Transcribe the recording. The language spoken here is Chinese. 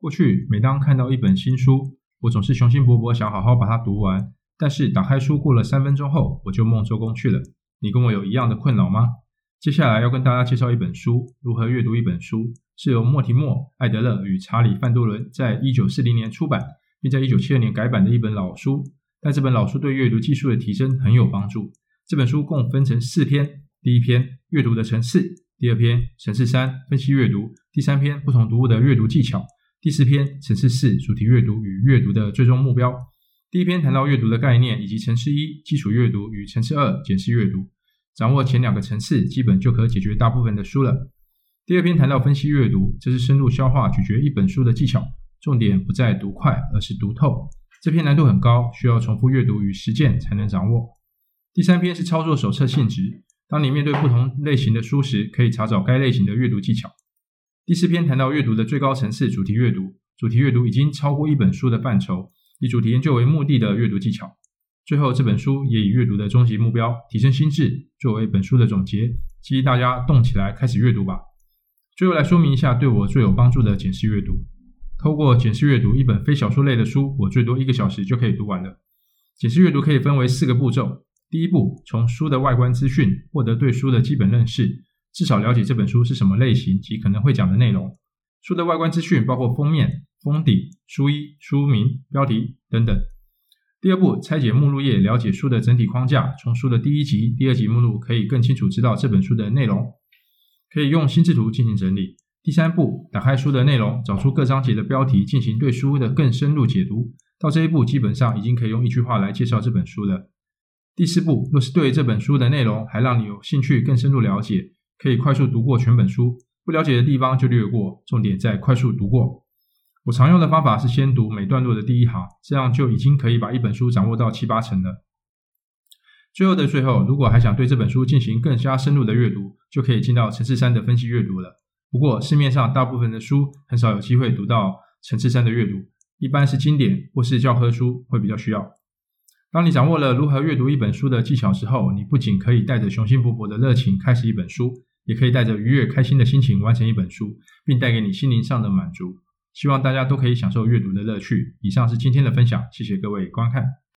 过去每当看到一本新书，我总是雄心勃勃想好好把它读完，但是打开书过了三分钟后，我就梦周公去了。你跟我有一样的困扰吗？接下来要跟大家介绍一本书，《如何阅读一本书》，是由莫提莫·艾德勒与查理·范多伦在一九四零年出版，并在一九七二年改版的一本老书。但这本老书对阅读技术的提升很有帮助。这本书共分成四篇：第一篇，阅读的层次；第二篇，层次三，分析阅读；第三篇，不同读物的阅读技巧；第四篇，层次四，主题阅读与阅读的最终目标。第一篇谈到阅读的概念，以及层次一，基础阅读与层次二，简式阅读。掌握前两个层次，基本就可解决大部分的书了。第二篇谈到分析阅读，这是深入消化咀嚼一本书的技巧，重点不在读快，而是读透。这篇难度很高，需要重复阅读与实践才能掌握。第三篇是操作手册性质，当你面对不同类型的书时，可以查找该类型的阅读技巧。第四篇谈到阅读的最高层次，主题阅读。主题阅读已经超过一本书的范畴，以主题研究为目的的阅读技巧。最后，这本书也以阅读的终极目标提升心智作为本书的总结，建议大家动起来开始阅读吧。最后来说明一下对我最有帮助的简式阅读。透过简式阅读一本非小说类的书，我最多一个小时就可以读完了。简式阅读可以分为四个步骤：第一步，从书的外观资讯获得对书的基本认识，至少了解这本书是什么类型及可能会讲的内容。书的外观资讯包括封面、封底、书衣、书名、标题等等。第二步，拆解目录页，了解书的整体框架。从书的第一集、第二集目录，可以更清楚知道这本书的内容，可以用心智图进行整理。第三步，打开书的内容，找出各章节的标题，进行对书的更深入解读。到这一步，基本上已经可以用一句话来介绍这本书了。第四步，若是对这本书的内容还让你有兴趣更深入了解，可以快速读过全本书，不了解的地方就略过，重点在快速读过。我常用的方法是先读每段落的第一行，这样就已经可以把一本书掌握到七八成了。最后的最后，如果还想对这本书进行更加深入的阅读，就可以进到层次三的分析阅读了。不过市面上大部分的书很少有机会读到层次三的阅读，一般是经典或是教科书会比较需要。当你掌握了如何阅读一本书的技巧之后，你不仅可以带着雄心勃勃的热情开始一本书，也可以带着愉悦开心的心情完成一本书，并带给你心灵上的满足。希望大家都可以享受阅读的乐趣。以上是今天的分享，谢谢各位观看。